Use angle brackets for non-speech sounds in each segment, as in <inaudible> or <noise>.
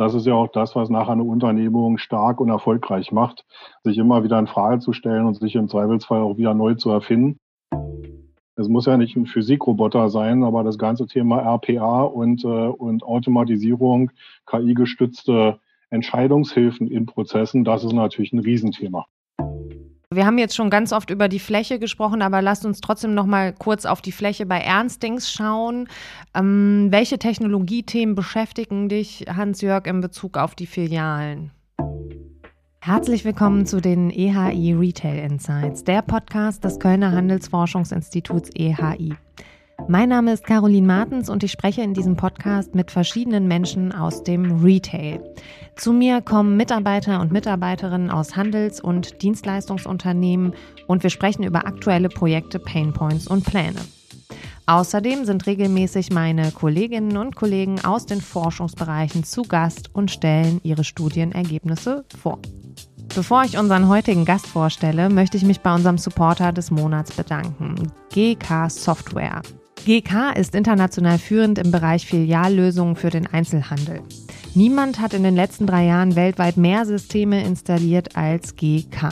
das ist ja auch das, was nachher eine Unternehmung stark und erfolgreich macht, sich immer wieder in Frage zu stellen und sich im Zweifelsfall auch wieder neu zu erfinden. Es muss ja nicht ein Physikroboter sein, aber das ganze Thema RPA und, äh, und Automatisierung, KI-gestützte Entscheidungshilfen in Prozessen, das ist natürlich ein Riesenthema. Wir haben jetzt schon ganz oft über die Fläche gesprochen, aber lasst uns trotzdem noch mal kurz auf die Fläche bei Ernstings schauen. Ähm, welche Technologiethemen beschäftigen dich, Hans-Jörg, in Bezug auf die Filialen? Herzlich willkommen zu den EHI Retail Insights, der Podcast des Kölner Handelsforschungsinstituts EHI. Mein Name ist Caroline Martens und ich spreche in diesem Podcast mit verschiedenen Menschen aus dem Retail. Zu mir kommen Mitarbeiter und Mitarbeiterinnen aus Handels- und Dienstleistungsunternehmen und wir sprechen über aktuelle Projekte, Painpoints und Pläne. Außerdem sind regelmäßig meine Kolleginnen und Kollegen aus den Forschungsbereichen zu Gast und stellen ihre Studienergebnisse vor. Bevor ich unseren heutigen Gast vorstelle, möchte ich mich bei unserem Supporter des Monats bedanken, GK Software. GK ist international führend im Bereich Filiallösungen für den Einzelhandel. Niemand hat in den letzten drei Jahren weltweit mehr Systeme installiert als GK.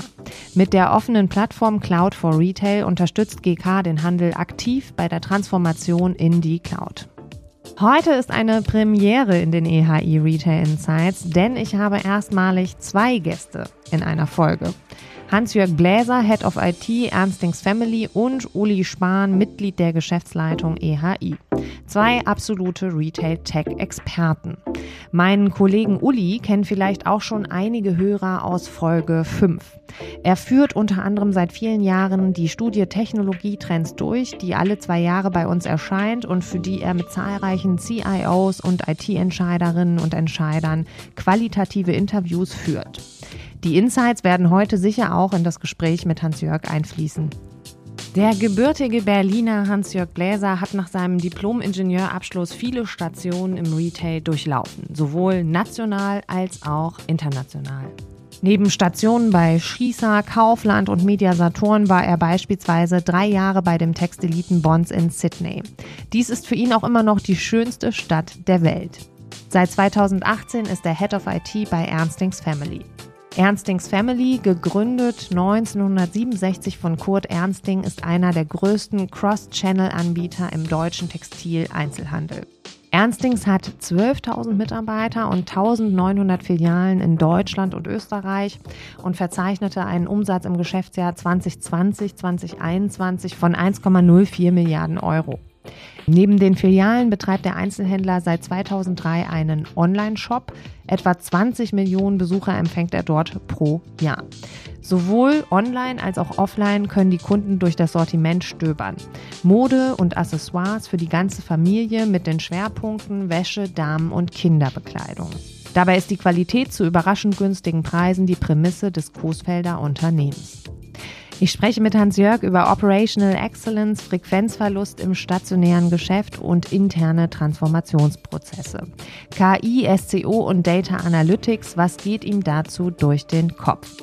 Mit der offenen Plattform Cloud for Retail unterstützt GK den Handel aktiv bei der Transformation in die Cloud. Heute ist eine Premiere in den EHI Retail Insights, denn ich habe erstmalig zwei Gäste in einer Folge. Hans-Jörg Bläser, Head of IT, Ernstings Family und Uli Spahn, Mitglied der Geschäftsleitung EHI. Zwei absolute Retail-Tech-Experten. Meinen Kollegen Uli kennen vielleicht auch schon einige Hörer aus Folge 5. Er führt unter anderem seit vielen Jahren die Studie Technologietrends durch, die alle zwei Jahre bei uns erscheint und für die er mit zahlreichen CIOs und IT-Entscheiderinnen und Entscheidern qualitative Interviews führt. Die Insights werden heute sicher auch in das Gespräch mit Hans-Jörg einfließen. Der gebürtige Berliner Hans-Jörg Gläser hat nach seinem Diplom-Ingenieurabschluss viele Stationen im Retail durchlaufen, sowohl national als auch international. Neben Stationen bei Schießer, Kaufland und Media Saturn war er beispielsweise drei Jahre bei dem Textiliten Bonds in Sydney. Dies ist für ihn auch immer noch die schönste Stadt der Welt. Seit 2018 ist er Head of IT bei Ernstings Family. Ernstings Family, gegründet 1967 von Kurt Ernsting, ist einer der größten Cross-Channel-Anbieter im deutschen Textil-Einzelhandel. Ernstings hat 12.000 Mitarbeiter und 1.900 Filialen in Deutschland und Österreich und verzeichnete einen Umsatz im Geschäftsjahr 2020-2021 von 1,04 Milliarden Euro. Neben den Filialen betreibt der Einzelhändler seit 2003 einen Online-Shop. Etwa 20 Millionen Besucher empfängt er dort pro Jahr. Sowohl online als auch offline können die Kunden durch das Sortiment stöbern. Mode und Accessoires für die ganze Familie mit den Schwerpunkten Wäsche, Damen- und Kinderbekleidung. Dabei ist die Qualität zu überraschend günstigen Preisen die Prämisse des Coesfelder Unternehmens. Ich spreche mit Hans-Jörg über Operational Excellence, Frequenzverlust im stationären Geschäft und interne Transformationsprozesse. KI, SCO und Data Analytics, was geht ihm dazu durch den Kopf?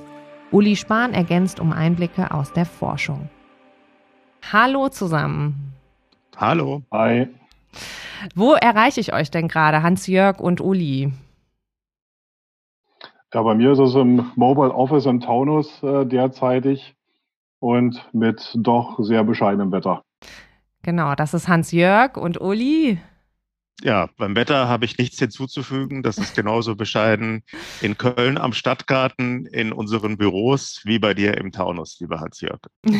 Uli Spahn ergänzt um Einblicke aus der Forschung. Hallo zusammen. Hallo. Hi. Wo erreiche ich euch denn gerade, Hans-Jörg und Uli? Ja, bei mir ist es im Mobile Office im Taunus äh, derzeitig und mit doch sehr bescheidenem Wetter. Genau, das ist Hans-Jörg und Uli. Ja, beim Wetter habe ich nichts hinzuzufügen. Das ist genauso bescheiden in Köln am Stadtgarten, in unseren Büros, wie bei dir im Taunus, lieber Hans-Jörg. <laughs>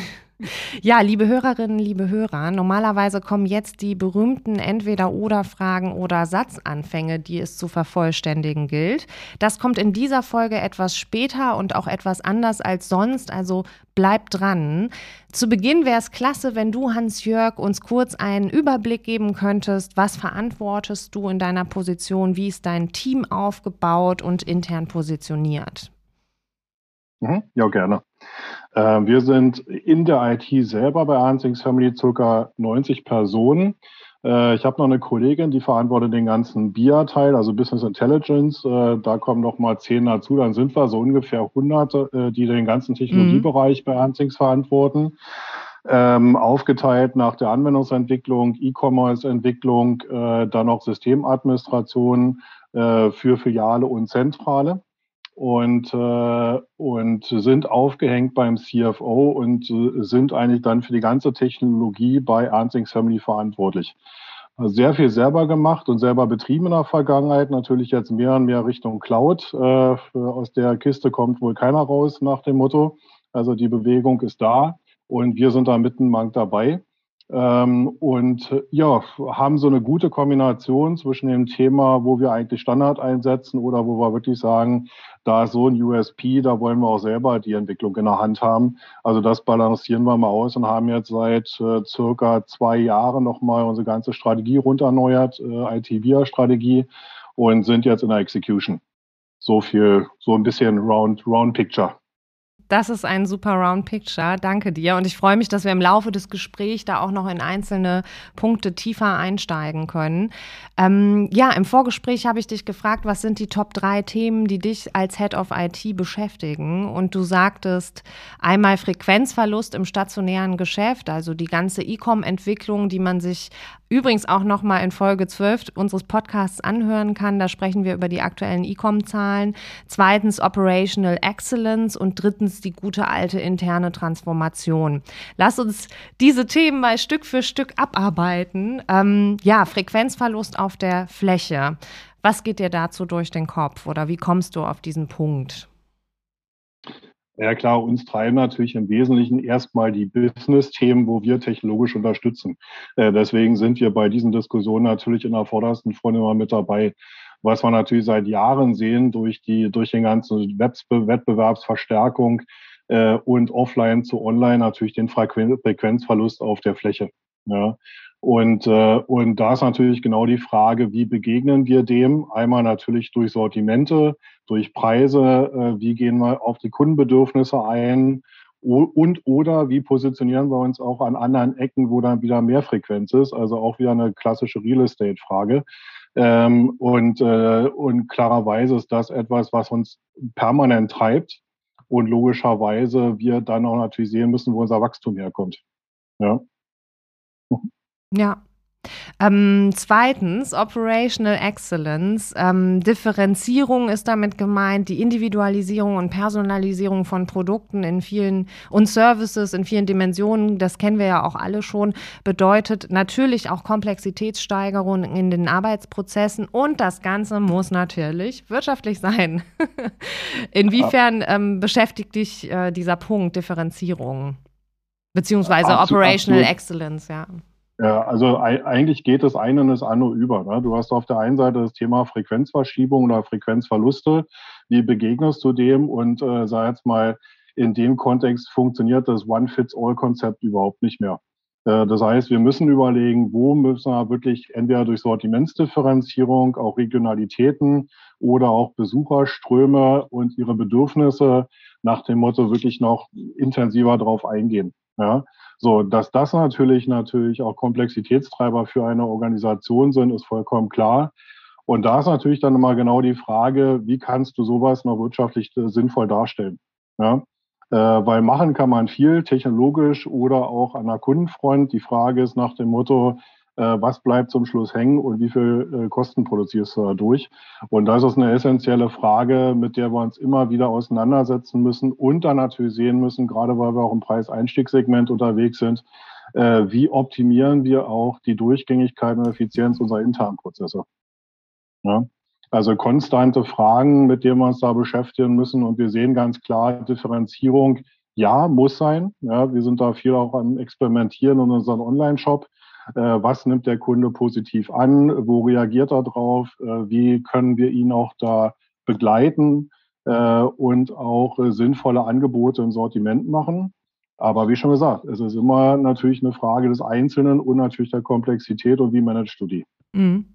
Ja, liebe Hörerinnen, liebe Hörer, normalerweise kommen jetzt die berühmten Entweder-Oder-Fragen oder Satzanfänge, die es zu vervollständigen gilt. Das kommt in dieser Folge etwas später und auch etwas anders als sonst, also bleibt dran. Zu Beginn wäre es klasse, wenn du, Hans-Jörg, uns kurz einen Überblick geben könntest. Was verantwortest du in deiner Position? Wie ist dein Team aufgebaut und intern positioniert? Mhm, ja, gerne. Äh, wir sind in der IT selber bei Hansings Family circa 90 Personen. Äh, ich habe noch eine Kollegin, die verantwortet den ganzen BIA-Teil, also Business Intelligence. Äh, da kommen noch mal zehn dazu. Dann sind wir so ungefähr 100, die den ganzen Technologiebereich mhm. bei Hansings verantworten. Ähm, aufgeteilt nach der Anwendungsentwicklung, E-Commerce-Entwicklung, äh, dann noch Systemadministration, äh, für Filiale und Zentrale und, äh, und sind aufgehängt beim CFO und äh, sind eigentlich dann für die ganze Technologie bei Ernstings Family verantwortlich. Sehr viel selber gemacht und selber betrieben in der Vergangenheit, natürlich jetzt mehr und mehr Richtung Cloud. Äh, aus der Kiste kommt wohl keiner raus nach dem Motto. Also die Bewegung ist da und wir sind da mitten dabei. Ähm, und ja, haben so eine gute Kombination zwischen dem Thema, wo wir eigentlich Standard einsetzen oder wo wir wirklich sagen, da ist so ein USP, da wollen wir auch selber die Entwicklung in der Hand haben. Also das balancieren wir mal aus und haben jetzt seit äh, circa zwei Jahren nochmal unsere ganze Strategie runterneuert, äh, IT-Via-Strategie und sind jetzt in der Execution. So viel, so ein bisschen Round, Round Picture. Das ist ein super Round Picture. Danke dir. Und ich freue mich, dass wir im Laufe des Gesprächs da auch noch in einzelne Punkte tiefer einsteigen können. Ähm, ja, im Vorgespräch habe ich dich gefragt, was sind die Top drei Themen, die dich als Head of IT beschäftigen? Und du sagtest einmal Frequenzverlust im stationären Geschäft, also die ganze E-Com-Entwicklung, die man sich übrigens auch noch mal in Folge 12 unseres Podcasts anhören kann. Da sprechen wir über die aktuellen E-Com-Zahlen. Zweitens Operational Excellence und drittens die gute alte interne Transformation. Lass uns diese Themen mal Stück für Stück abarbeiten. Ähm, ja, Frequenzverlust auf der Fläche. Was geht dir dazu durch den Kopf oder wie kommst du auf diesen Punkt? Ja klar, uns treiben natürlich im Wesentlichen erstmal die Business-Themen, wo wir technologisch unterstützen. Äh, deswegen sind wir bei diesen Diskussionen natürlich in der vordersten Front immer mit dabei. Was wir natürlich seit Jahren sehen durch die, durch den ganzen Wettbewerbsverstärkung äh, und offline zu online natürlich den Frequenzverlust auf der Fläche. Ja. Und, äh, und da ist natürlich genau die Frage, wie begegnen wir dem? Einmal natürlich durch Sortimente, durch Preise, äh, wie gehen wir auf die Kundenbedürfnisse ein und oder wie positionieren wir uns auch an anderen Ecken, wo dann wieder mehr Frequenz ist, also auch wieder eine klassische Real Estate-Frage. Ähm, und, äh, und klarerweise ist das etwas, was uns permanent treibt und logischerweise wir dann auch natürlich sehen müssen, wo unser Wachstum herkommt. Ja. Ja. Ähm, zweitens, Operational Excellence. Ähm, Differenzierung ist damit gemeint, die Individualisierung und Personalisierung von Produkten in vielen und Services in vielen Dimensionen, das kennen wir ja auch alle schon, bedeutet natürlich auch Komplexitätssteigerung in den Arbeitsprozessen und das Ganze muss natürlich wirtschaftlich sein. <laughs> Inwiefern ähm, beschäftigt dich äh, dieser Punkt Differenzierung? Beziehungsweise absolut, Operational absolut. Excellence, ja. Ja, also eigentlich geht das eine und das andere über. Ne? Du hast auf der einen Seite das Thema Frequenzverschiebung oder Frequenzverluste. Wie begegnest du dem? Und äh, sag jetzt mal, in dem Kontext funktioniert das One-Fits-All-Konzept überhaupt nicht mehr. Äh, das heißt, wir müssen überlegen, wo müssen wir wirklich entweder durch Sortimentsdifferenzierung, auch Regionalitäten oder auch Besucherströme und ihre Bedürfnisse nach dem Motto wirklich noch intensiver drauf eingehen. Ja? So, dass das natürlich natürlich auch Komplexitätstreiber für eine Organisation sind, ist vollkommen klar. Und da ist natürlich dann immer genau die Frage, wie kannst du sowas noch wirtschaftlich äh, sinnvoll darstellen? Ja? Äh, weil machen kann man viel technologisch oder auch an der Kundenfront. Die Frage ist nach dem Motto, was bleibt zum Schluss hängen und wie viel äh, Kosten produzierst du dadurch. Und das ist eine essentielle Frage, mit der wir uns immer wieder auseinandersetzen müssen und dann natürlich sehen müssen, gerade weil wir auch im Preiseinstiegssegment unterwegs sind, äh, wie optimieren wir auch die Durchgängigkeit und Effizienz unserer internen Prozesse. Ja? Also konstante Fragen, mit denen wir uns da beschäftigen müssen. Und wir sehen ganz klar, Differenzierung, ja, muss sein. Ja, wir sind da viel auch am Experimentieren in unserem Online-Shop. Äh, was nimmt der Kunde positiv an, wo reagiert er drauf, äh, wie können wir ihn auch da begleiten äh, und auch sinnvolle Angebote im Sortiment machen. Aber wie schon gesagt, es ist immer natürlich eine Frage des Einzelnen und natürlich der Komplexität und wie managst du die. Mhm.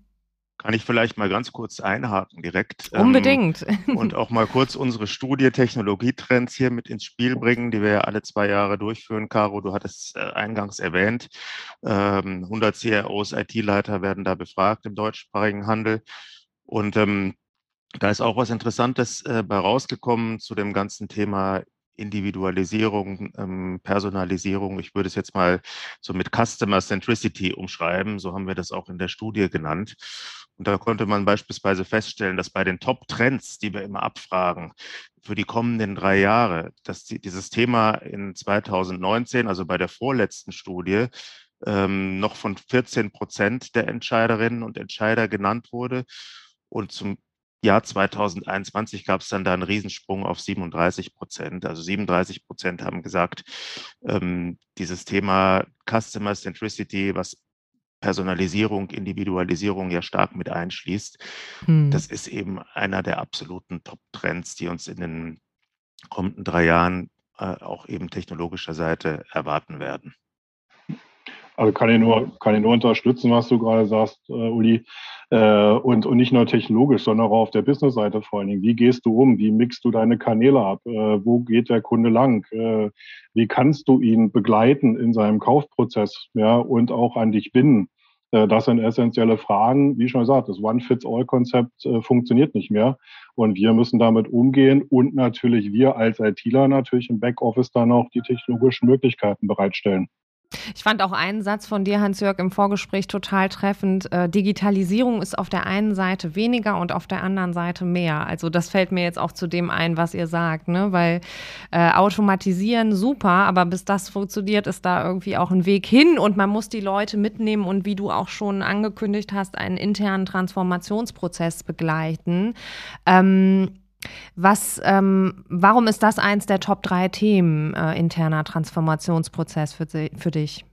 Kann ich vielleicht mal ganz kurz einhaken direkt? Ähm, Unbedingt. Ähm, <laughs> und auch mal kurz unsere Studie Technologietrends hier mit ins Spiel bringen, die wir ja alle zwei Jahre durchführen. Caro, du hattest äh, eingangs erwähnt. Ähm, 100 CROs, IT-Leiter werden da befragt im deutschsprachigen Handel. Und ähm, da ist auch was Interessantes äh, bei rausgekommen zu dem ganzen Thema Individualisierung, ähm, Personalisierung. Ich würde es jetzt mal so mit Customer Centricity umschreiben. So haben wir das auch in der Studie genannt. Und da konnte man beispielsweise feststellen, dass bei den Top-Trends, die wir immer abfragen, für die kommenden drei Jahre, dass die, dieses Thema in 2019, also bei der vorletzten Studie, ähm, noch von 14 Prozent der Entscheiderinnen und Entscheider genannt wurde. Und zum Jahr 2021 gab es dann da einen Riesensprung auf 37 Prozent. Also 37 Prozent haben gesagt, ähm, dieses Thema Customer Centricity, was Personalisierung, Individualisierung ja stark mit einschließt, hm. das ist eben einer der absoluten Top-Trends, die uns in den kommenden drei Jahren äh, auch eben technologischer Seite erwarten werden. Also kann ich nur, kann ich nur unterstützen, was du gerade sagst, äh, Uli. Äh, und, und nicht nur technologisch, sondern auch auf der Business-Seite vor allen Dingen. Wie gehst du um? Wie mixt du deine Kanäle ab? Äh, wo geht der Kunde lang? Äh, wie kannst du ihn begleiten in seinem Kaufprozess? Ja, und auch an dich binden? Äh, das sind essentielle Fragen. Wie schon gesagt, das One-Fits-All-Konzept äh, funktioniert nicht mehr. Und wir müssen damit umgehen und natürlich wir als ITler natürlich im Backoffice dann auch die technologischen Möglichkeiten bereitstellen. Ich fand auch einen Satz von dir, Hans-Jörg, im Vorgespräch total treffend. Äh, Digitalisierung ist auf der einen Seite weniger und auf der anderen Seite mehr. Also das fällt mir jetzt auch zu dem ein, was ihr sagt, ne? Weil äh, automatisieren super, aber bis das funktioniert, ist da irgendwie auch ein Weg hin und man muss die Leute mitnehmen und wie du auch schon angekündigt hast, einen internen Transformationsprozess begleiten. Ähm, was, ähm, warum ist das eins der Top drei Themen äh, interner Transformationsprozess für, für dich?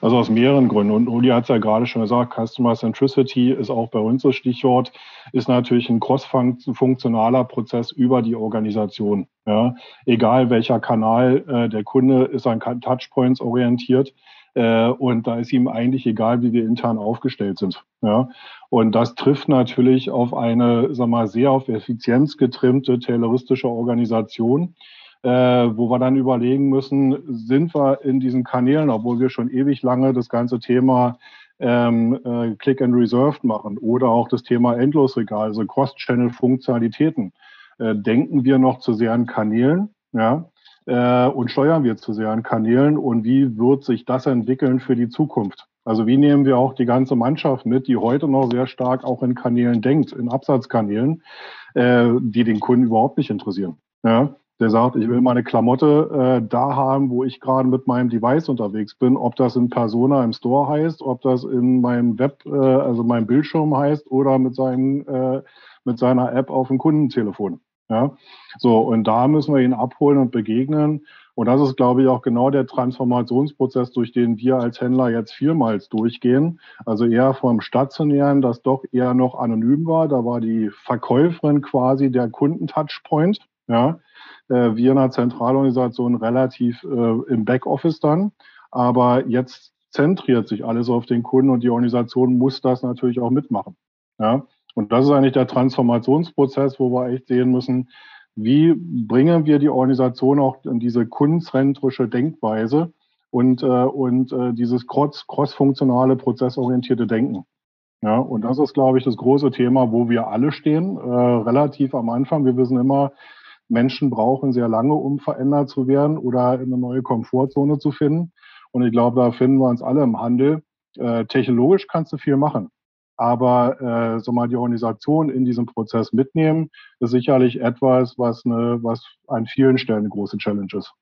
Also aus mehreren Gründen. Und Uli hat es ja gerade schon gesagt, Customer Centricity ist auch bei uns das Stichwort, ist natürlich ein cross-funktionaler Prozess über die Organisation. Ja. Egal welcher Kanal, äh, der Kunde ist an Touchpoints orientiert. Äh, und da ist ihm eigentlich egal, wie wir intern aufgestellt sind. Ja. Und das trifft natürlich auf eine, sag mal, sehr auf Effizienz getrimmte tayloristische Organisation, äh, wo wir dann überlegen müssen, sind wir in diesen Kanälen, obwohl wir schon ewig lange das ganze Thema ähm, äh, Click and Reserved machen oder auch das Thema Endlosregal, also Cross-Channel-Funktionalitäten. Äh, denken wir noch zu sehr an Kanälen, ja, äh, und steuern wir zu sehr an Kanälen und wie wird sich das entwickeln für die Zukunft? Also wie nehmen wir auch die ganze Mannschaft mit, die heute noch sehr stark auch in Kanälen denkt, in Absatzkanälen, äh, die den Kunden überhaupt nicht interessieren. Ja? Der sagt, ich will meine Klamotte äh, da haben, wo ich gerade mit meinem Device unterwegs bin, ob das in Persona im Store heißt, ob das in meinem Web, äh, also meinem Bildschirm heißt oder mit, seinen, äh, mit seiner App auf dem Kundentelefon. Ja? So, und da müssen wir ihn abholen und begegnen. Und das ist, glaube ich, auch genau der Transformationsprozess, durch den wir als Händler jetzt vielmals durchgehen. Also eher vom Stationären, das doch eher noch anonym war. Da war die Verkäuferin quasi der Kundentouchpoint. Ja, äh, wir in der Zentralorganisation relativ äh, im Backoffice dann. Aber jetzt zentriert sich alles auf den Kunden und die Organisation muss das natürlich auch mitmachen. Ja, und das ist eigentlich der Transformationsprozess, wo wir echt sehen müssen, wie bringen wir die Organisation auch in diese kundenzentrische Denkweise und, äh, und äh, dieses cross-funktionale, prozessorientierte Denken. Ja, und das ist, glaube ich, das große Thema, wo wir alle stehen, äh, relativ am Anfang. Wir wissen immer, Menschen brauchen sehr lange, um verändert zu werden oder eine neue Komfortzone zu finden. Und ich glaube, da finden wir uns alle im Handel. Äh, technologisch kannst du viel machen. Aber äh, so mal die Organisation in diesem Prozess mitnehmen, ist sicherlich etwas, was, eine, was an vielen Stellen eine große Challenge ist.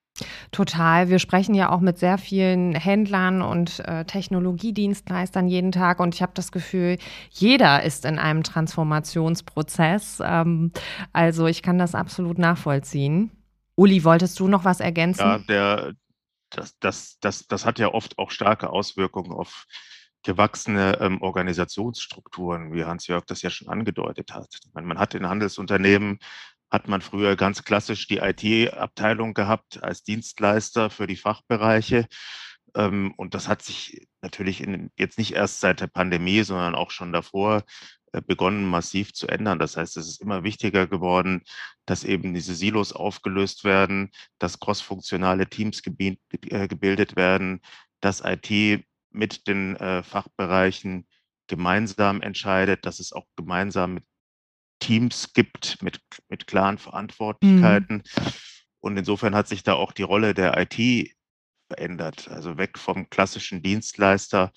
Total. Wir sprechen ja auch mit sehr vielen Händlern und äh, Technologiedienstleistern jeden Tag und ich habe das Gefühl, jeder ist in einem Transformationsprozess. Ähm, also ich kann das absolut nachvollziehen. Uli, wolltest du noch was ergänzen? Ja, der, das, das, das, das hat ja oft auch starke Auswirkungen auf gewachsene ähm, Organisationsstrukturen, wie Hans-Jörg das ja schon angedeutet hat. Man, man hat in Handelsunternehmen, hat man früher ganz klassisch die IT-Abteilung gehabt als Dienstleister für die Fachbereiche. Ähm, und das hat sich natürlich in, jetzt nicht erst seit der Pandemie, sondern auch schon davor äh, begonnen, massiv zu ändern. Das heißt, es ist immer wichtiger geworden, dass eben diese Silos aufgelöst werden, dass crossfunktionale Teams äh, gebildet werden, dass IT mit den äh, Fachbereichen gemeinsam entscheidet, dass es auch gemeinsam Teams gibt mit, mit klaren Verantwortlichkeiten. Mhm. Und insofern hat sich da auch die Rolle der IT verändert. Also weg vom klassischen Dienstleister,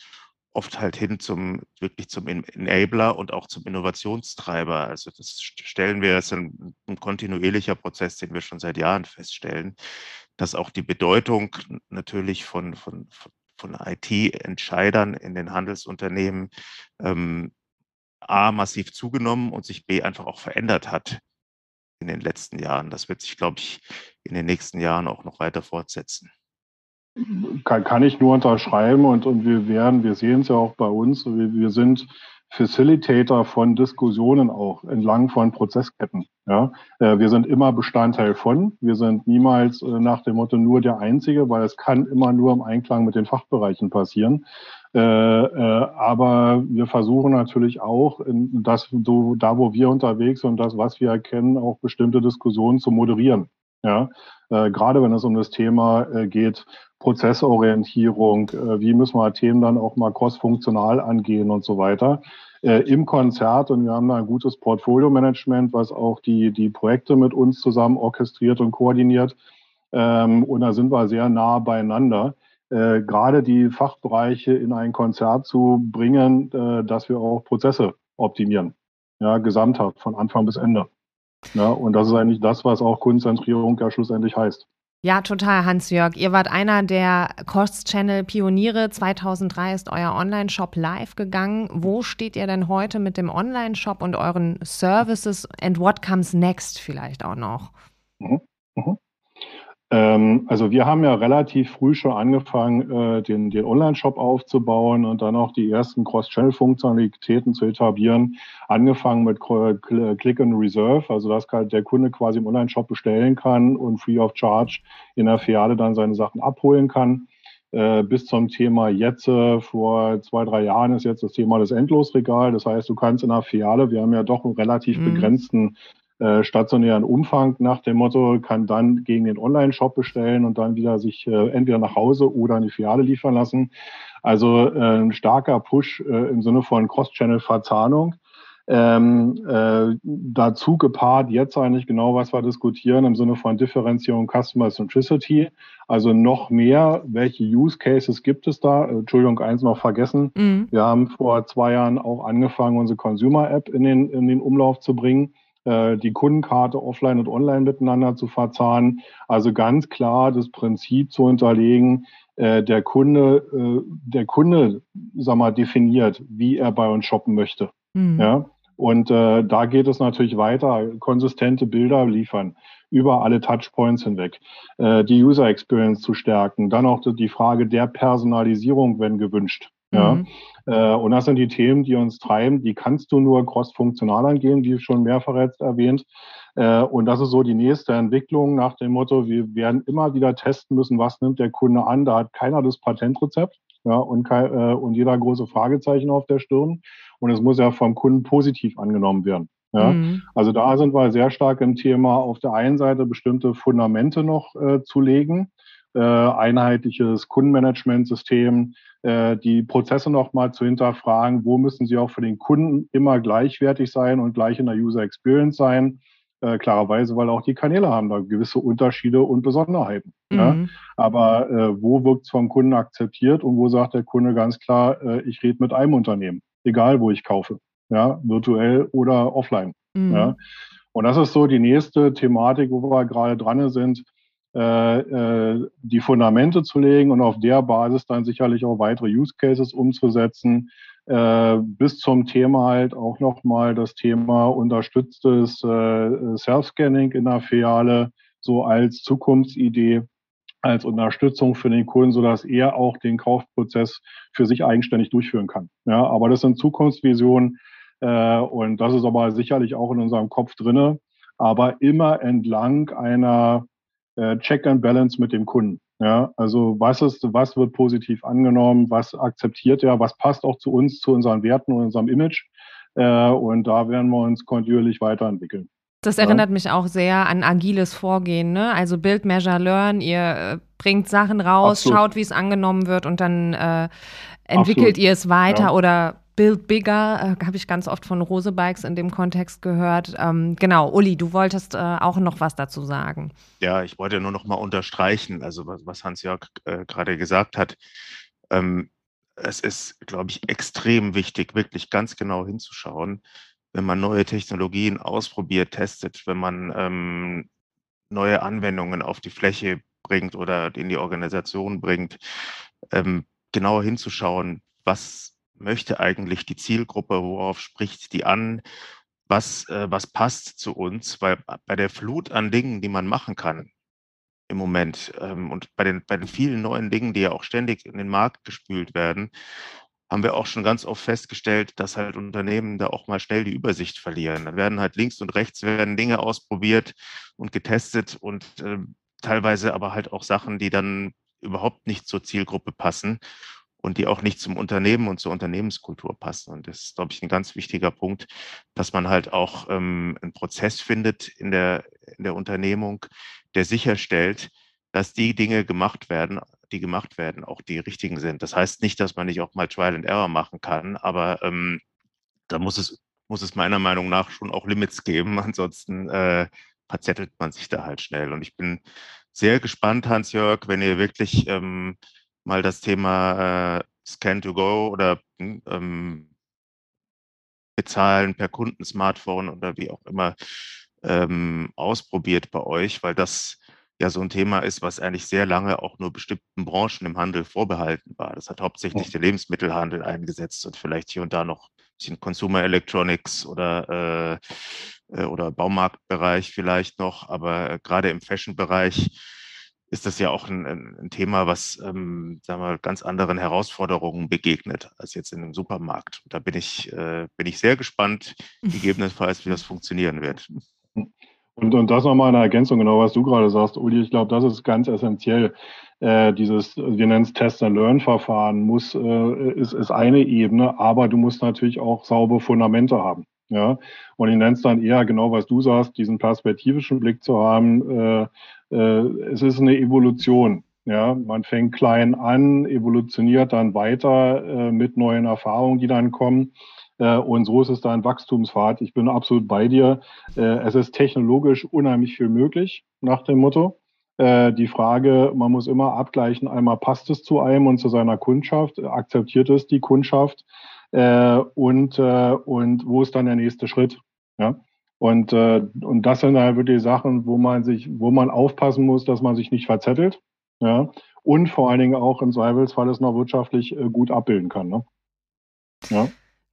oft halt hin zum wirklich zum Enabler und auch zum Innovationstreiber. Also das stellen wir, das ist ein, ein kontinuierlicher Prozess, den wir schon seit Jahren feststellen, dass auch die Bedeutung natürlich von, von, von IT-Entscheidern in den Handelsunternehmen ähm, A massiv zugenommen und sich B einfach auch verändert hat in den letzten Jahren. Das wird sich, glaube ich, in den nächsten Jahren auch noch weiter fortsetzen. Kann, kann ich nur unterschreiben und, und wir werden, wir sehen es ja auch bei uns, wir, wir sind Facilitator von Diskussionen auch entlang von Prozessketten. Ja, äh, wir sind immer Bestandteil von. Wir sind niemals äh, nach dem Motto nur der Einzige, weil es kann immer nur im Einklang mit den Fachbereichen passieren. Äh, aber wir versuchen natürlich auch, das, da wo wir unterwegs sind das, was wir erkennen, auch bestimmte Diskussionen zu moderieren. Ja, gerade wenn es um das Thema geht, Prozessorientierung, äh, wie müssen wir Themen dann auch mal cross-funktional angehen und so weiter. Äh, Im Konzert und wir haben da ein gutes Portfolio-Management, was auch die, die Projekte mit uns zusammen orchestriert und koordiniert. Ähm, und da sind wir sehr nah beieinander. Äh, gerade die Fachbereiche in ein Konzert zu bringen, äh, dass wir auch Prozesse optimieren. Ja, gesamthaft von Anfang bis Ende. Ja, und das ist eigentlich das, was auch Kundenzentrierung ja schlussendlich heißt. Ja, total, Hans-Jörg. Ihr wart einer der Cross-Channel-Pioniere. 2003 ist euer Online-Shop live gegangen. Wo steht ihr denn heute mit dem Online-Shop und euren Services? And what comes next vielleicht auch noch? Mhm. Mhm. Ähm, also wir haben ja relativ früh schon angefangen, äh, den, den Online-Shop aufzubauen und dann auch die ersten Cross-Channel-Funktionalitäten zu etablieren. Angefangen mit Click and Reserve, also dass der Kunde quasi im Online-Shop bestellen kann und free of charge in der Filiale dann seine Sachen abholen kann. Äh, bis zum Thema jetzt, äh, vor zwei, drei Jahren ist jetzt das Thema des Endlosregal. Das heißt, du kannst in der Filiale, wir haben ja doch einen relativ mhm. begrenzten äh, stationären Umfang nach dem Motto, kann dann gegen den Online-Shop bestellen und dann wieder sich äh, entweder nach Hause oder in die Filiale liefern lassen. Also äh, ein starker Push äh, im Sinne von Cross-Channel-Verzahnung. Ähm, äh, dazu gepaart jetzt eigentlich genau, was wir diskutieren im Sinne von Differenzierung Customer Centricity. Also noch mehr, welche Use Cases gibt es da? Entschuldigung, eins noch vergessen. Mhm. Wir haben vor zwei Jahren auch angefangen, unsere Consumer App in den, in den Umlauf zu bringen. Äh, die Kundenkarte offline und online miteinander zu verzahnen. Also ganz klar das Prinzip zu unterlegen, äh, der Kunde, äh, der Kunde, sag mal, definiert, wie er bei uns shoppen möchte. Mhm. Ja. Und äh, da geht es natürlich weiter, konsistente Bilder liefern über alle Touchpoints hinweg, äh, die User Experience zu stärken, dann auch die Frage der Personalisierung, wenn gewünscht. Ja. Mhm. Äh, und das sind die Themen, die uns treiben. Die kannst du nur cross-funktional angehen, wie schon mehrfach jetzt erwähnt. Äh, und das ist so die nächste Entwicklung nach dem Motto, wir werden immer wieder testen müssen, was nimmt der Kunde an. Da hat keiner das Patentrezept ja, und, äh, und jeder große Fragezeichen auf der Stirn. Und es muss ja vom Kunden positiv angenommen werden. Ja, mhm. Also da sind wir sehr stark im Thema, auf der einen Seite bestimmte Fundamente noch äh, zu legen, äh, einheitliches Kundenmanagementsystem, äh, die Prozesse nochmal zu hinterfragen, wo müssen sie auch für den Kunden immer gleichwertig sein und gleich in der User Experience sein. Äh, klarerweise, weil auch die Kanäle haben da gewisse Unterschiede und Besonderheiten. Mhm. Ja? Aber äh, wo wirkt es vom Kunden akzeptiert und wo sagt der Kunde ganz klar, äh, ich rede mit einem Unternehmen, egal wo ich kaufe, ja, virtuell oder offline. Mhm. Ja? Und das ist so die nächste Thematik, wo wir gerade dran sind, die Fundamente zu legen und auf der Basis dann sicherlich auch weitere Use Cases umzusetzen. Äh, bis zum Thema halt auch nochmal das Thema unterstütztes äh, Self-Scanning in der Filiale so als Zukunftsidee, als Unterstützung für den Kunden, sodass er auch den Kaufprozess für sich eigenständig durchführen kann. Ja, aber das sind Zukunftsvisionen äh, und das ist aber sicherlich auch in unserem Kopf drinne, aber immer entlang einer äh, Check and Balance mit dem Kunden. Ja, also was ist, was wird positiv angenommen, was akzeptiert er, was passt auch zu uns, zu unseren Werten und unserem Image. Äh, und da werden wir uns kontinuierlich weiterentwickeln. Das erinnert ja. mich auch sehr an agiles Vorgehen, ne? Also Build, Measure, Learn. Ihr äh, bringt Sachen raus, Absolut. schaut, wie es angenommen wird und dann äh, entwickelt Absolut. ihr es weiter ja. oder Build Bigger, äh, habe ich ganz oft von Rose Bikes in dem Kontext gehört. Ähm, genau, Uli, du wolltest äh, auch noch was dazu sagen. Ja, ich wollte nur noch mal unterstreichen, also was, was Hans-Jörg äh, gerade gesagt hat. Ähm, es ist, glaube ich, extrem wichtig, wirklich ganz genau hinzuschauen, wenn man neue Technologien ausprobiert, testet, wenn man ähm, neue Anwendungen auf die Fläche bringt oder in die Organisation bringt, ähm, genauer hinzuschauen, was möchte eigentlich die Zielgruppe, worauf spricht die an, was, äh, was passt zu uns, weil bei der Flut an Dingen, die man machen kann im Moment ähm, und bei den, bei den vielen neuen Dingen, die ja auch ständig in den Markt gespült werden, haben wir auch schon ganz oft festgestellt, dass halt Unternehmen da auch mal schnell die Übersicht verlieren. Da werden halt links und rechts werden Dinge ausprobiert und getestet und äh, teilweise aber halt auch Sachen, die dann überhaupt nicht zur Zielgruppe passen und die auch nicht zum Unternehmen und zur Unternehmenskultur passen. Und das ist, glaube ich, ein ganz wichtiger Punkt, dass man halt auch ähm, einen Prozess findet in der, in der Unternehmung, der sicherstellt, dass die Dinge gemacht werden, die gemacht werden, auch die richtigen sind. Das heißt nicht, dass man nicht auch mal Trial and Error machen kann, aber ähm, da muss es, muss es meiner Meinung nach schon auch Limits geben. <laughs> Ansonsten äh, verzettelt man sich da halt schnell. Und ich bin sehr gespannt, Hans-Jörg, wenn ihr wirklich ähm, mal das Thema äh, Scan to Go oder hm, ähm, Bezahlen per Kundensmartphone oder wie auch immer ähm, ausprobiert bei euch, weil das ja so ein Thema ist, was eigentlich sehr lange auch nur bestimmten Branchen im Handel vorbehalten war. Das hat hauptsächlich der Lebensmittelhandel eingesetzt und vielleicht hier und da noch ein bisschen Consumer Electronics oder, äh, äh oder Baumarktbereich vielleicht noch, aber äh, gerade im Fashion-Bereich ist das ja auch ein, ein Thema, was ähm, sagen wir, ganz anderen Herausforderungen begegnet als jetzt in einem Supermarkt. Da bin ich, äh, bin ich sehr gespannt, <laughs> gegebenenfalls, wie das funktionieren wird. Und, und das nochmal eine Ergänzung, genau was du gerade sagst, Uli. Ich glaube, das ist ganz essentiell. Äh, dieses, wir nennen es Test-and-Learn-Verfahren, muss, äh, ist, ist eine Ebene, aber du musst natürlich auch saubere Fundamente haben. Ja, und ich nenne es dann eher genau, was du sagst, diesen perspektivischen Blick zu haben. Äh, äh, es ist eine Evolution. Ja, man fängt klein an, evolutioniert dann weiter äh, mit neuen Erfahrungen, die dann kommen. Äh, und so ist es da ein Wachstumspfad. Ich bin absolut bei dir. Äh, es ist technologisch unheimlich viel möglich, nach dem Motto. Äh, die Frage, man muss immer abgleichen, einmal passt es zu einem und zu seiner Kundschaft, akzeptiert es die Kundschaft und, und wo ist dann der nächste Schritt? Ja? Und, und das sind halt wirklich Sachen, wo man sich, wo man aufpassen muss, dass man sich nicht verzettelt. Ja? Und vor allen Dingen auch im Zweifelsfall es noch wirtschaftlich gut abbilden kann. Ne? Ja.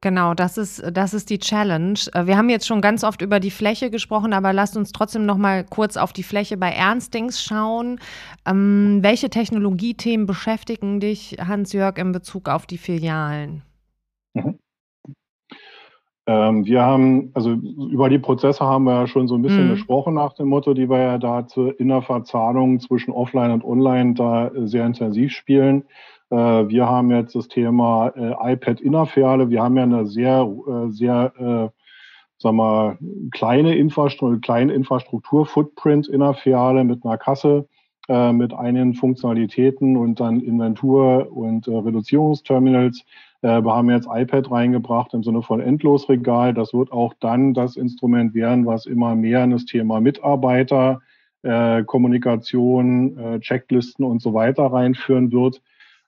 Genau, das ist, das ist die Challenge. Äh, wir haben jetzt schon ganz oft über die Fläche gesprochen, aber lasst uns trotzdem noch mal kurz auf die Fläche bei Ernstings schauen. Ähm, welche Technologiethemen beschäftigen dich, Hans-Jörg, in Bezug auf die Filialen? Ähm, wir haben, also über die Prozesse haben wir ja schon so ein bisschen mhm. gesprochen nach dem Motto, die wir ja da in der Verzahnung zwischen Offline und Online da sehr intensiv spielen. Äh, wir haben jetzt das Thema äh, iPad Innerfiliale. Wir haben ja eine sehr, äh, sehr, äh, sag mal, kleine Infrastruktur, kleinen Infrastruktur-Footprint innerfiliale mit einer Kasse, äh, mit einigen Funktionalitäten und dann Inventur und äh, Reduzierungsterminals. Äh, wir haben jetzt iPad reingebracht im Sinne von Endlosregal. Das wird auch dann das Instrument werden, was immer mehr in das Thema Mitarbeiter, äh, Kommunikation, äh, Checklisten und so weiter reinführen wird.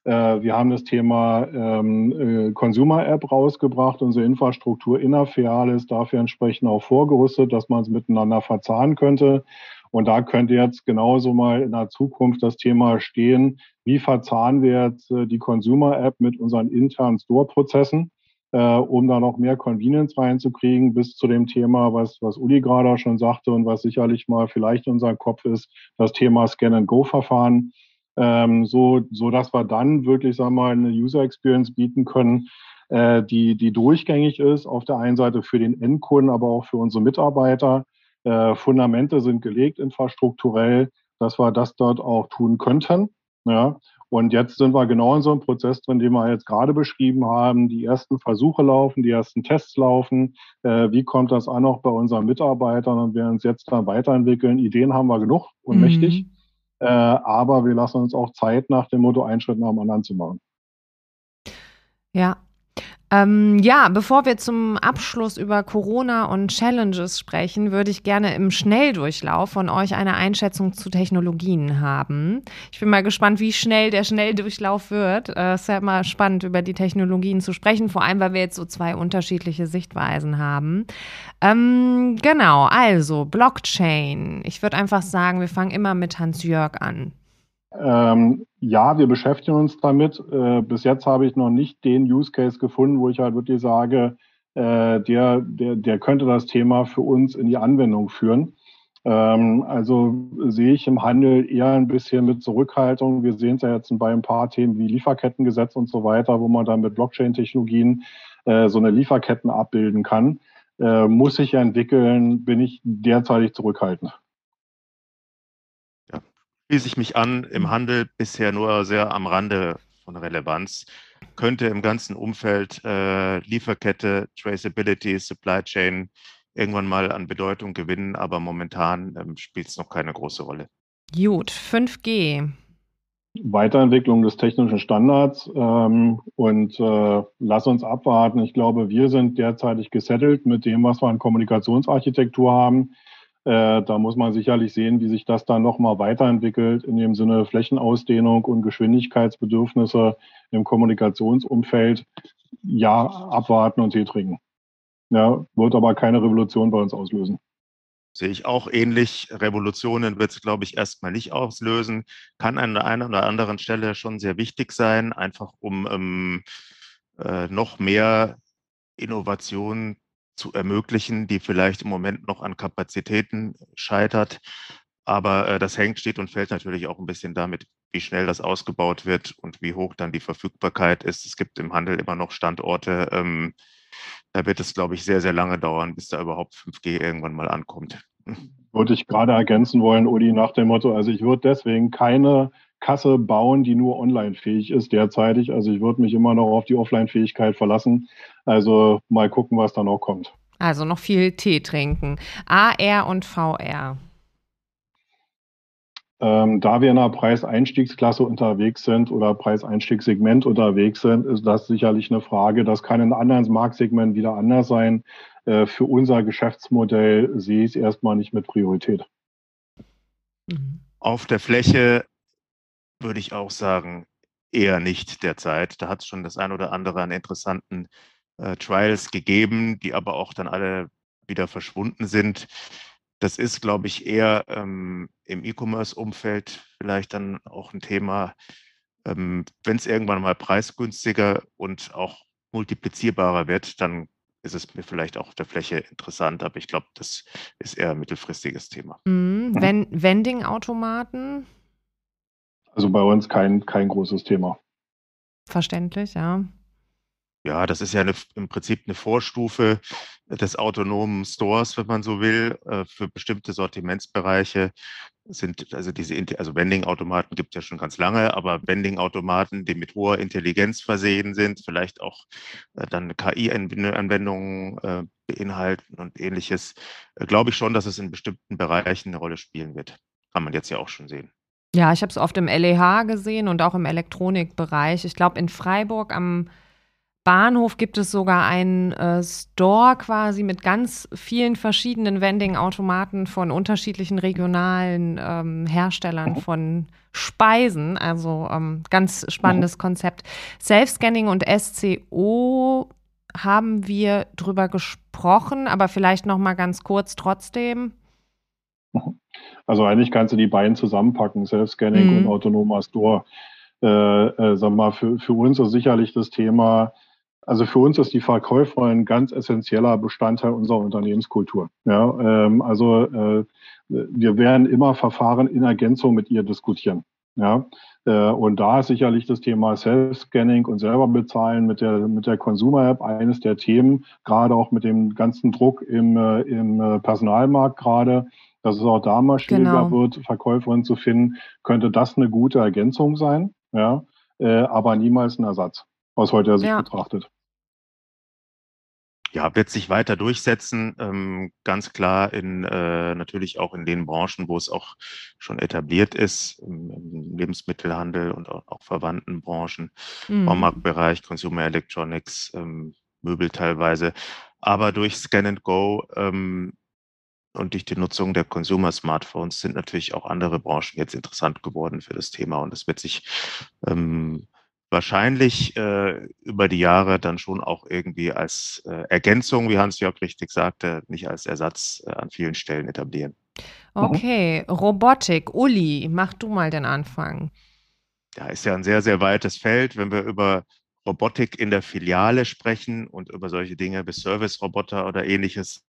Wir haben das Thema ähm, äh, Consumer App rausgebracht. Unsere Infrastruktur innerfilial ist dafür entsprechend auch vorgerüstet, dass man es miteinander verzahnen könnte. Und da könnte jetzt genauso mal in der Zukunft das Thema stehen, wie verzahnen wir jetzt äh, die Consumer App mit unseren internen Store-Prozessen, äh, um da noch mehr Convenience reinzukriegen, bis zu dem Thema, was, was Uli gerade schon sagte und was sicherlich mal vielleicht unser Kopf ist, das Thema Scan-and-Go-Verfahren ähm, so, so dass wir dann wirklich, sagen wir mal, eine User Experience bieten können, äh, die, die durchgängig ist, auf der einen Seite für den Endkunden, aber auch für unsere Mitarbeiter. Äh, Fundamente sind gelegt infrastrukturell, dass wir das dort auch tun könnten. Ja. Und jetzt sind wir genau in so einem Prozess drin, den wir jetzt gerade beschrieben haben. Die ersten Versuche laufen, die ersten Tests laufen. Äh, wie kommt das an auch bei unseren Mitarbeitern? Und wir uns jetzt dann weiterentwickeln. Ideen haben wir genug und mhm. mächtig. Äh, aber wir lassen uns auch Zeit nach dem Motto, einen Schritt nach dem anderen zu machen. Ja. Ähm, ja, bevor wir zum Abschluss über Corona und Challenges sprechen, würde ich gerne im Schnelldurchlauf von euch eine Einschätzung zu Technologien haben. Ich bin mal gespannt, wie schnell der Schnelldurchlauf wird. Äh, es ist ja immer spannend, über die Technologien zu sprechen, vor allem, weil wir jetzt so zwei unterschiedliche Sichtweisen haben. Ähm, genau, also Blockchain. Ich würde einfach sagen, wir fangen immer mit Hans-Jörg an. Ähm, ja, wir beschäftigen uns damit. Äh, bis jetzt habe ich noch nicht den Use Case gefunden, wo ich halt wirklich sage, äh, der, der, der könnte das Thema für uns in die Anwendung führen. Ähm, also sehe ich im Handel eher ein bisschen mit Zurückhaltung. Wir sehen es ja jetzt bei ein paar Themen wie Lieferkettengesetz und so weiter, wo man dann mit Blockchain-Technologien äh, so eine Lieferketten abbilden kann. Äh, muss sich entwickeln, bin ich derzeitig zurückhaltend schließe ich mich an, im Handel bisher nur sehr am Rande von Relevanz, könnte im ganzen Umfeld äh, Lieferkette, Traceability, Supply Chain irgendwann mal an Bedeutung gewinnen, aber momentan ähm, spielt es noch keine große Rolle. Gut, 5G. Weiterentwicklung des technischen Standards ähm, und äh, lass uns abwarten. Ich glaube, wir sind derzeitig gesettelt mit dem, was wir an Kommunikationsarchitektur haben. Äh, da muss man sicherlich sehen, wie sich das dann nochmal weiterentwickelt in dem Sinne Flächenausdehnung und Geschwindigkeitsbedürfnisse im Kommunikationsumfeld. Ja, abwarten und Tee trinken. Ja, wird aber keine Revolution bei uns auslösen. Sehe ich auch ähnlich. Revolutionen wird es, glaube ich, erstmal nicht auslösen. Kann an der einen oder anderen Stelle schon sehr wichtig sein, einfach um ähm, äh, noch mehr Innovation zu ermöglichen, die vielleicht im Moment noch an Kapazitäten scheitert. Aber äh, das hängt, steht und fällt natürlich auch ein bisschen damit, wie schnell das ausgebaut wird und wie hoch dann die Verfügbarkeit ist. Es gibt im Handel immer noch Standorte, ähm, da wird es, glaube ich, sehr, sehr lange dauern, bis da überhaupt 5G irgendwann mal ankommt. Würde ich gerade ergänzen wollen, Uli, nach dem Motto, also ich würde deswegen keine Kasse bauen, die nur online fähig ist derzeitig. Also ich würde mich immer noch auf die Offline-Fähigkeit verlassen. Also mal gucken, was dann auch kommt. Also noch viel Tee trinken. AR und VR. Ähm, da wir in einer Preiseinstiegsklasse unterwegs sind oder Preiseinstiegssegment unterwegs sind, ist das sicherlich eine Frage. Das kann in anderen Marktsegmenten wieder anders sein. Äh, für unser Geschäftsmodell sehe ich es erstmal nicht mit Priorität. Auf der Fläche würde ich auch sagen, eher nicht derzeit. Da hat es schon das ein oder andere an interessanten äh, Trials gegeben, die aber auch dann alle wieder verschwunden sind. Das ist, glaube ich, eher ähm, im E-Commerce-Umfeld vielleicht dann auch ein Thema, ähm, wenn es irgendwann mal preisgünstiger und auch multiplizierbarer wird, dann ist es mir vielleicht auch auf der Fläche interessant, aber ich glaube, das ist eher ein mittelfristiges Thema. Mhm. Wenn Vending-Automaten, also bei uns kein, kein großes Thema. Verständlich, ja. Ja, das ist ja eine, im Prinzip eine Vorstufe des autonomen Stores, wenn man so will, äh, für bestimmte Sortimentsbereiche sind also diese, also Vending-Automaten gibt es ja schon ganz lange, aber Vending-Automaten, die mit hoher Intelligenz versehen sind, vielleicht auch äh, dann KI-Anwendungen äh, beinhalten und ähnliches, glaube ich schon, dass es in bestimmten Bereichen eine Rolle spielen wird. Kann man jetzt ja auch schon sehen. Ja, ich habe es oft im LEH gesehen und auch im Elektronikbereich. Ich glaube, in Freiburg am Bahnhof gibt es sogar einen äh, Store quasi mit ganz vielen verschiedenen Vending-Automaten von unterschiedlichen regionalen ähm, Herstellern mhm. von Speisen. Also ähm, ganz spannendes mhm. Konzept. Self-Scanning und SCO haben wir drüber gesprochen, aber vielleicht noch mal ganz kurz trotzdem. Also eigentlich kannst du die beiden zusammenpacken, Self-Scanning mhm. und autonomer Store. Äh, äh, sag mal, für, für uns ist sicherlich das Thema, also für uns ist die Verkäuferin ein ganz essentieller Bestandteil unserer Unternehmenskultur. Ja, ähm, also äh, wir werden immer Verfahren in Ergänzung mit ihr diskutieren. Ja, äh, und da ist sicherlich das Thema Self-Scanning und selber bezahlen mit der, mit der Consumer-App eines der Themen, gerade auch mit dem ganzen Druck im, äh, im äh, Personalmarkt gerade, dass es auch da mal schwieriger genau. wird, Verkäuferinnen zu finden, könnte das eine gute Ergänzung sein, ja, aber niemals ein Ersatz, aus heutiger Sicht ja. betrachtet. Ja, wird sich weiter durchsetzen, ähm, ganz klar in äh, natürlich auch in den Branchen, wo es auch schon etabliert ist, im, im Lebensmittelhandel und auch, auch verwandten Branchen, mhm. Baumarktbereich, Consumer Electronics, ähm, Möbel teilweise. Aber durch Scan and Go ähm, und durch die Nutzung der Consumer-Smartphones sind natürlich auch andere Branchen jetzt interessant geworden für das Thema. Und es wird sich ähm, wahrscheinlich äh, über die Jahre dann schon auch irgendwie als äh, Ergänzung, wie Hans-Jörg richtig sagte, nicht als Ersatz äh, an vielen Stellen etablieren. Okay, Robotik. Uli, mach du mal den Anfang. Ja, ist ja ein sehr, sehr weites Feld. Wenn wir über Robotik in der Filiale sprechen und über solche Dinge wie Service-Roboter oder ähnliches,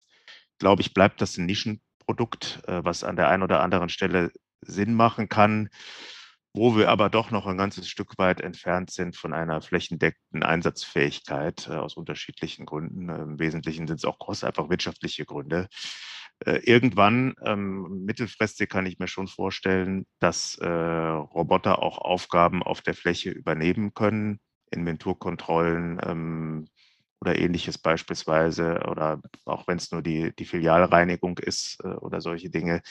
glaube ich, bleibt das ein Nischenprodukt, äh, was an der einen oder anderen Stelle Sinn machen kann wo wir aber doch noch ein ganzes Stück weit entfernt sind von einer flächendeckenden Einsatzfähigkeit äh, aus unterschiedlichen Gründen. Äh, Im Wesentlichen sind es auch groß einfach wirtschaftliche Gründe. Äh, irgendwann, ähm, mittelfristig kann ich mir schon vorstellen, dass äh, Roboter auch Aufgaben auf der Fläche übernehmen können, Inventurkontrollen ähm, oder ähnliches beispielsweise, oder auch wenn es nur die, die Filialreinigung ist äh, oder solche Dinge.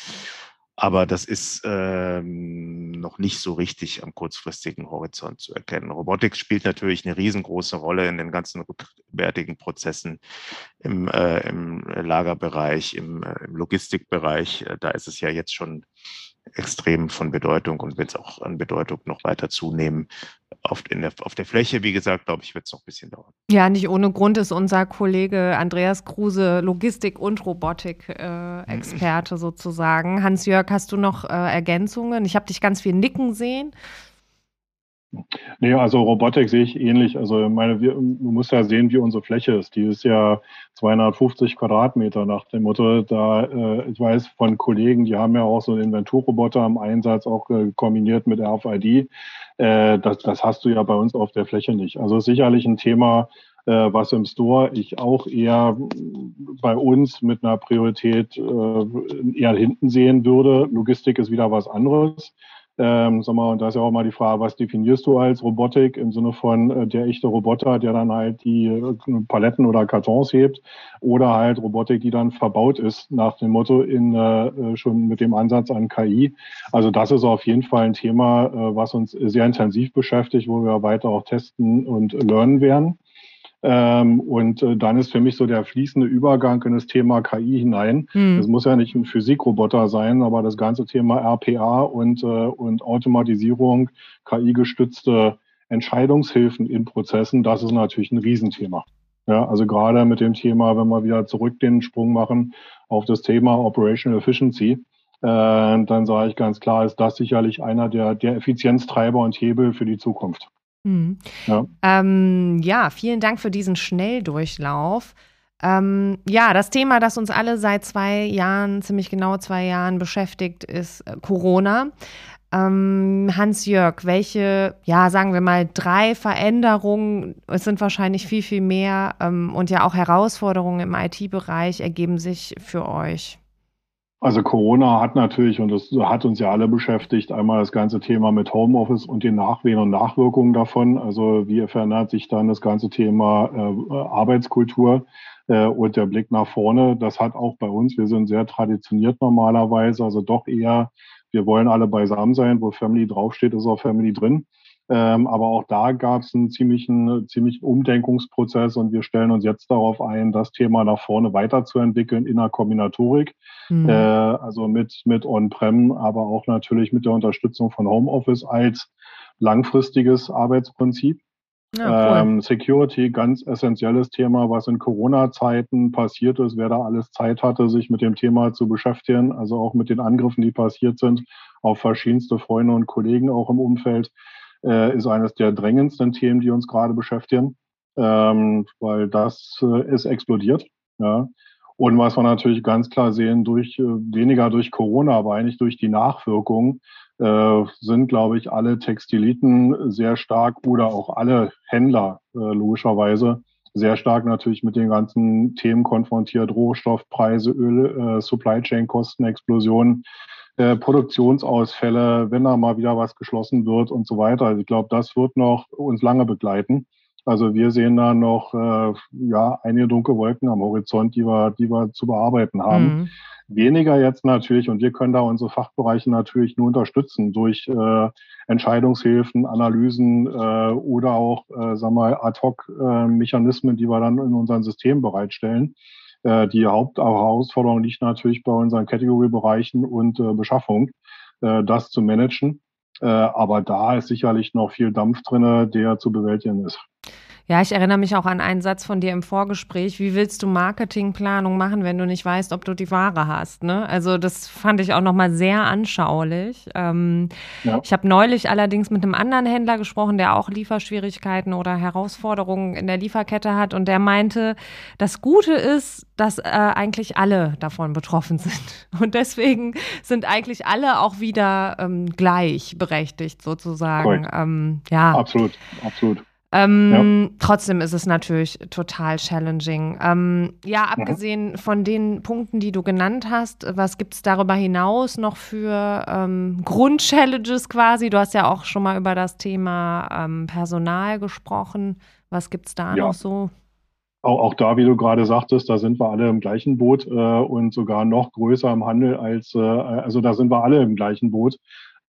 Aber das ist ähm, noch nicht so richtig am kurzfristigen Horizont zu erkennen. Robotik spielt natürlich eine riesengroße Rolle in den ganzen rückwärtigen Prozessen im, äh, im Lagerbereich, im, äh, im Logistikbereich. Äh, da ist es ja jetzt schon extrem von Bedeutung und wird es auch an Bedeutung noch weiter zunehmen. Auf, der, auf der Fläche, wie gesagt, glaube ich, wird es noch ein bisschen dauern. Ja, nicht ohne Grund ist unser Kollege Andreas Kruse Logistik- und Robotik-Experte äh, sozusagen. Hans-Jörg, hast du noch äh, Ergänzungen? Ich habe dich ganz viel nicken sehen. Nee, also Robotik sehe ich ähnlich. Also meine, wir, du musst ja sehen, wie unsere Fläche ist. Die ist ja 250 Quadratmeter nach dem Motto. Da, äh, ich weiß von Kollegen, die haben ja auch so einen Inventurroboter im Einsatz, auch äh, kombiniert mit RFID. Äh, das, das hast du ja bei uns auf der Fläche nicht. Also sicherlich ein Thema, äh, was im Store ich auch eher bei uns mit einer Priorität äh, eher hinten sehen würde. Logistik ist wieder was anderes. Ähm, sag mal, und da ist ja auch mal die Frage, was definierst du als Robotik im Sinne von äh, der echte Roboter, der dann halt die äh, Paletten oder Kartons hebt oder halt Robotik, die dann verbaut ist nach dem Motto in äh, äh schon mit dem Ansatz an KI. Also das ist auf jeden Fall ein Thema, äh, was uns sehr intensiv beschäftigt, wo wir weiter auch testen und lernen werden. Ähm, und äh, dann ist für mich so der fließende Übergang in das Thema KI hinein. Mhm. Das muss ja nicht ein Physikroboter sein, aber das ganze Thema RPA und, äh, und Automatisierung, KI-gestützte Entscheidungshilfen in Prozessen, das ist natürlich ein Riesenthema. Ja, also gerade mit dem Thema, wenn wir wieder zurück den Sprung machen auf das Thema Operational Efficiency, äh, dann sage ich ganz klar, ist das sicherlich einer der, der Effizienztreiber und Hebel für die Zukunft. Mhm. Ja. Ähm, ja, vielen Dank für diesen Schnelldurchlauf. Ähm, ja, das Thema, das uns alle seit zwei Jahren, ziemlich genau zwei Jahren beschäftigt, ist äh, Corona. Ähm, Hans-Jörg, welche, ja, sagen wir mal, drei Veränderungen, es sind wahrscheinlich viel, viel mehr ähm, und ja auch Herausforderungen im IT-Bereich ergeben sich für euch? Also Corona hat natürlich, und das hat uns ja alle beschäftigt, einmal das ganze Thema mit Homeoffice und den Nachwehen und Nachwirkungen davon. Also wie verändert sich dann das ganze Thema äh, Arbeitskultur äh, und der Blick nach vorne. Das hat auch bei uns, wir sind sehr traditioniert normalerweise, also doch eher, wir wollen alle beisammen sein, wo Family draufsteht, ist auch Family drin. Ähm, aber auch da gab es einen ziemlichen, ziemlichen Umdenkungsprozess und wir stellen uns jetzt darauf ein, das Thema nach vorne weiterzuentwickeln in der Kombinatorik. Mhm. Äh, also mit, mit On-Prem, aber auch natürlich mit der Unterstützung von Homeoffice als langfristiges Arbeitsprinzip. Ja, cool. ähm, Security, ganz essentielles Thema, was in Corona-Zeiten passiert ist, wer da alles Zeit hatte, sich mit dem Thema zu beschäftigen, also auch mit den Angriffen, die passiert sind, auf verschiedenste Freunde und Kollegen auch im Umfeld äh, ist eines der drängendsten Themen, die uns gerade beschäftigen, ähm, weil das äh, ist explodiert. Ja. Und was wir natürlich ganz klar sehen, durch äh, weniger durch Corona, aber eigentlich durch die Nachwirkungen, äh, sind, glaube ich, alle Textiliten sehr stark oder auch alle Händler äh, logischerweise sehr stark natürlich mit den ganzen Themen konfrontiert, Rohstoffpreise, Öl, äh, Supply Chain Kostenexplosionen, äh, Produktionsausfälle, wenn da mal wieder was geschlossen wird und so weiter. Also ich glaube, das wird noch uns lange begleiten. Also wir sehen da noch äh, ja einige dunkle Wolken am Horizont, die wir, die wir zu bearbeiten haben. Mhm. Weniger jetzt natürlich, und wir können da unsere Fachbereiche natürlich nur unterstützen durch äh, Entscheidungshilfen, Analysen äh, oder auch, äh, sagen wir, Ad-Hoc-Mechanismen, die wir dann in unserem System bereitstellen. Äh, die Hauptherausforderung liegt natürlich bei unseren Kategoriebereichen und äh, Beschaffung, äh, das zu managen. Äh, aber da ist sicherlich noch viel Dampf drinne, der zu bewältigen ist. Ja, ich erinnere mich auch an einen Satz von dir im Vorgespräch. Wie willst du Marketingplanung machen, wenn du nicht weißt, ob du die Ware hast? Ne? Also das fand ich auch nochmal sehr anschaulich. Ähm, ja. Ich habe neulich allerdings mit einem anderen Händler gesprochen, der auch Lieferschwierigkeiten oder Herausforderungen in der Lieferkette hat und der meinte, das Gute ist, dass äh, eigentlich alle davon betroffen sind. <laughs> Und deswegen sind eigentlich alle auch wieder ähm, gleichberechtigt sozusagen. Ähm, ja. Absolut, absolut. Ähm, ja. Trotzdem ist es natürlich total challenging. Ähm, ja, mhm. abgesehen mhm. von den Punkten, die du genannt hast, was gibt es darüber hinaus noch für ähm, Grundchallenges quasi? Du hast ja auch schon mal über das Thema ähm, Personal gesprochen. Was gibt es da ja. noch so? Auch, auch, da, wie du gerade sagtest, da sind wir alle im gleichen Boot äh, und sogar noch größer im Handel als, äh, also da sind wir alle im gleichen Boot.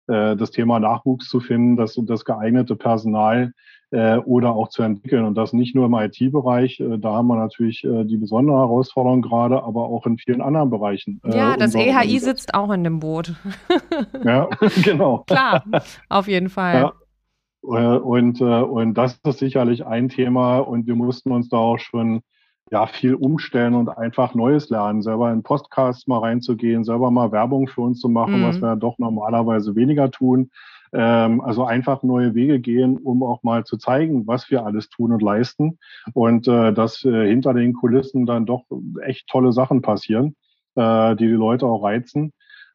Äh, das Thema Nachwuchs zu finden, das, das geeignete Personal äh, oder auch zu entwickeln. Und das nicht nur im IT-Bereich. Äh, da haben wir natürlich äh, die besondere Herausforderung gerade, aber auch in vielen anderen Bereichen. Ja, das EHI sitzt auch in dem Boot. <laughs> ja, <laughs> genau. Klar, auf jeden Fall. Ja. Und, und das ist sicherlich ein Thema und wir mussten uns da auch schon ja, viel umstellen und einfach Neues lernen, selber in Podcasts mal reinzugehen, selber mal Werbung für uns zu machen, mhm. was wir doch normalerweise weniger tun. Ähm, also einfach neue Wege gehen, um auch mal zu zeigen, was wir alles tun und leisten und äh, dass äh, hinter den Kulissen dann doch echt tolle Sachen passieren, äh, die die Leute auch reizen.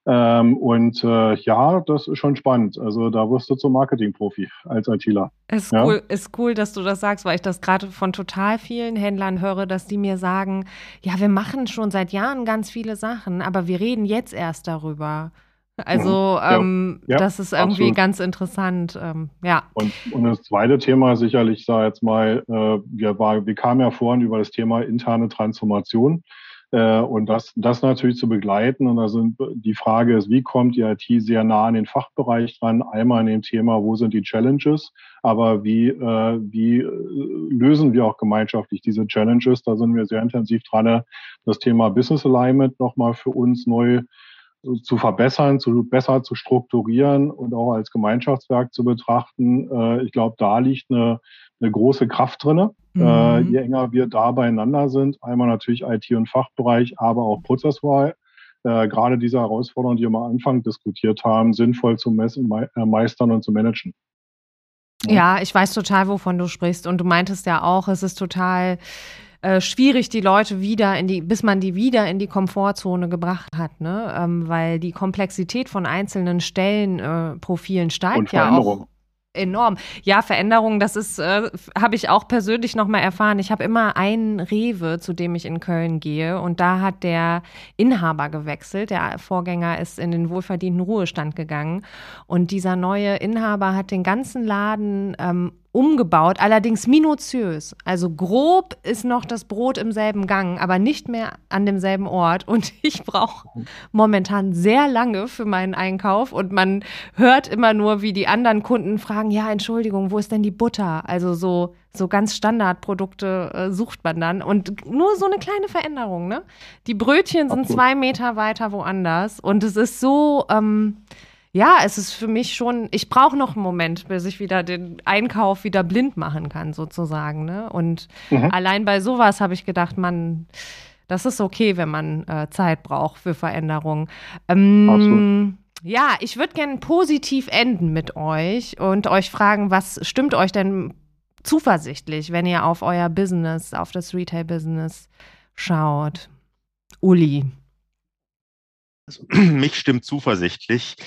Ähm, und äh, ja, das ist schon spannend. Also da wirst du zum Marketingprofi als ITler. Ist ja? cool, ist cool, dass du das sagst, weil ich das gerade von total vielen Händlern höre, dass die mir sagen, ja, wir machen schon seit Jahren ganz viele Sachen, aber wir reden jetzt erst darüber. Also mhm. ähm, ja, das ist irgendwie absolut. ganz interessant, ähm, ja. Und, und das zweite Thema sicherlich, sag jetzt mal, äh, wir, war, wir kamen ja vorhin über das Thema interne Transformation äh, und das, das natürlich zu begleiten. Und da sind die Frage ist, wie kommt die IT sehr nah an den Fachbereich dran? Einmal in dem Thema, wo sind die Challenges, aber wie, äh, wie äh, lösen wir auch gemeinschaftlich diese Challenges? Da sind wir sehr intensiv dran, das Thema Business Alignment nochmal für uns neu zu verbessern, zu besser zu strukturieren und auch als Gemeinschaftswerk zu betrachten. Äh, ich glaube, da liegt eine, eine große Kraft drinne. Äh, mhm. Äh, je enger wir da beieinander sind, einmal natürlich IT und Fachbereich, aber auch Prozesswahl. Äh, gerade diese Herausforderungen, die wir am Anfang diskutiert haben, sinnvoll zu messen, me äh, meistern und zu managen. Ja. ja, ich weiß total, wovon du sprichst. Und du meintest ja auch, es ist total äh, schwierig, die Leute wieder in die, bis man die wieder in die Komfortzone gebracht hat, ne? Ähm, weil die Komplexität von einzelnen Stellenprofilen äh, steigt ja auch enorm. Ja, Veränderungen, das ist, äh, habe ich auch persönlich nochmal erfahren. Ich habe immer einen Rewe, zu dem ich in Köln gehe und da hat der Inhaber gewechselt. Der Vorgänger ist in den wohlverdienten Ruhestand gegangen und dieser neue Inhaber hat den ganzen Laden ähm, umgebaut, allerdings minutiös. Also grob ist noch das Brot im selben Gang, aber nicht mehr an demselben Ort. Und <laughs> ich brauche momentan sehr lange für meinen Einkauf. Und man hört immer nur, wie die anderen Kunden fragen, ja, Entschuldigung, wo ist denn die Butter? Also so, so ganz Standardprodukte äh, sucht man dann. Und nur so eine kleine Veränderung, ne? Die Brötchen sind zwei Meter weiter woanders. Und es ist so, ähm, ja, es ist für mich schon, ich brauche noch einen Moment, bis ich wieder den Einkauf wieder blind machen kann, sozusagen. Ne? Und mhm. allein bei sowas habe ich gedacht, man, das ist okay, wenn man äh, Zeit braucht für Veränderungen. Ähm, ja, ich würde gerne positiv enden mit euch und euch fragen, was stimmt euch denn zuversichtlich, wenn ihr auf euer Business, auf das Retail-Business schaut? Uli. Also, <clears throat> mich stimmt zuversichtlich,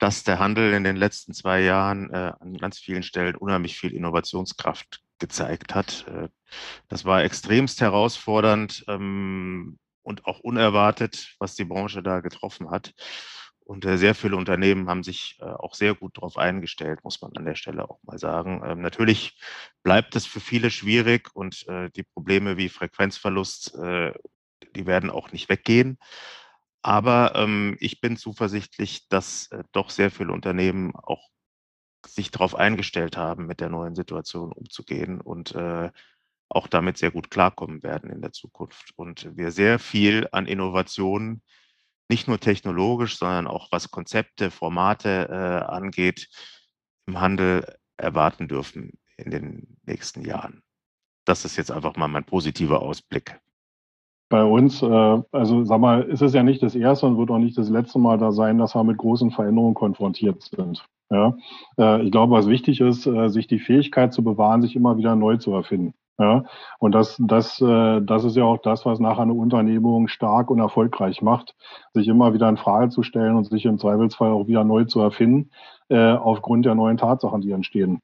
dass der Handel in den letzten zwei Jahren äh, an ganz vielen Stellen unheimlich viel Innovationskraft gezeigt hat. Äh, das war extremst herausfordernd ähm, und auch unerwartet, was die Branche da getroffen hat. Und äh, sehr viele Unternehmen haben sich äh, auch sehr gut darauf eingestellt, muss man an der Stelle auch mal sagen. Ähm, natürlich bleibt es für viele schwierig und die Probleme wie Frequenzverlust, die werden auch nicht weggehen. Aber ähm, ich bin zuversichtlich, dass äh, doch sehr viele Unternehmen auch sich darauf eingestellt haben, mit der neuen Situation umzugehen und äh, auch damit sehr gut klarkommen werden in der Zukunft. Und wir sehr viel an Innovationen nicht nur technologisch, sondern auch was Konzepte, Formate äh, angeht, im Handel erwarten dürfen in den nächsten Jahren. Das ist jetzt einfach mal mein positiver Ausblick. Bei uns, äh, also sag mal, ist es ja nicht das erste und wird auch nicht das letzte Mal da sein, dass wir mit großen Veränderungen konfrontiert sind. Ja, äh, ich glaube, was wichtig ist, äh, sich die Fähigkeit zu bewahren, sich immer wieder neu zu erfinden. Ja, und das, das, äh, das ist ja auch das, was nachher eine Unternehmung stark und erfolgreich macht, sich immer wieder in Frage zu stellen und sich im Zweifelsfall auch wieder neu zu erfinden, äh, aufgrund der neuen Tatsachen, die entstehen.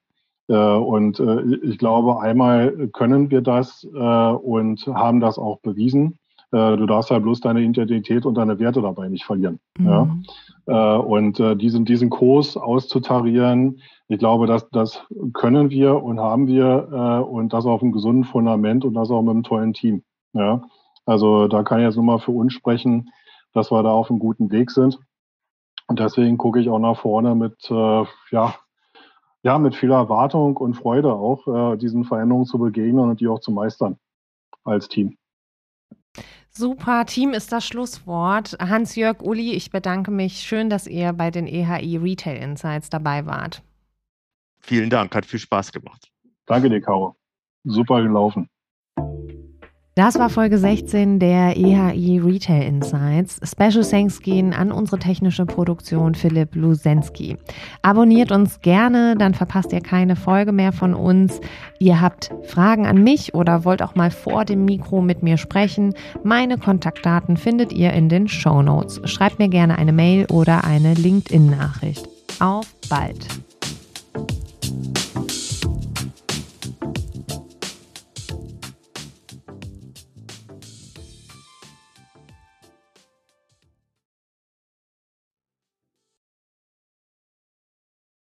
Äh, und äh, ich glaube, einmal können wir das äh, und haben das auch bewiesen. Du darfst halt bloß deine Identität und deine Werte dabei nicht verlieren. Mhm. Ja? Und diesen, diesen Kurs auszutarieren, ich glaube, das, das können wir und haben wir und das auf einem gesunden Fundament und das auch mit einem tollen Team. Ja? Also da kann ich jetzt nur mal für uns sprechen, dass wir da auf einem guten Weg sind. Und deswegen gucke ich auch nach vorne mit, ja, ja, mit viel Erwartung und Freude auch, äh, diesen Veränderungen zu begegnen und die auch zu meistern als Team. Super, Team ist das Schlusswort. Hans-Jörg, Uli, ich bedanke mich. Schön, dass ihr bei den EHI Retail Insights dabei wart. Vielen Dank, hat viel Spaß gemacht. Danke dir, Caro. Super gelaufen. Das war Folge 16 der EHI Retail Insights. Special Thanks gehen an unsere technische Produktion Philipp Lusensky. Abonniert uns gerne, dann verpasst ihr keine Folge mehr von uns. Ihr habt Fragen an mich oder wollt auch mal vor dem Mikro mit mir sprechen. Meine Kontaktdaten findet ihr in den Show Notes. Schreibt mir gerne eine Mail oder eine LinkedIn-Nachricht. Auf bald!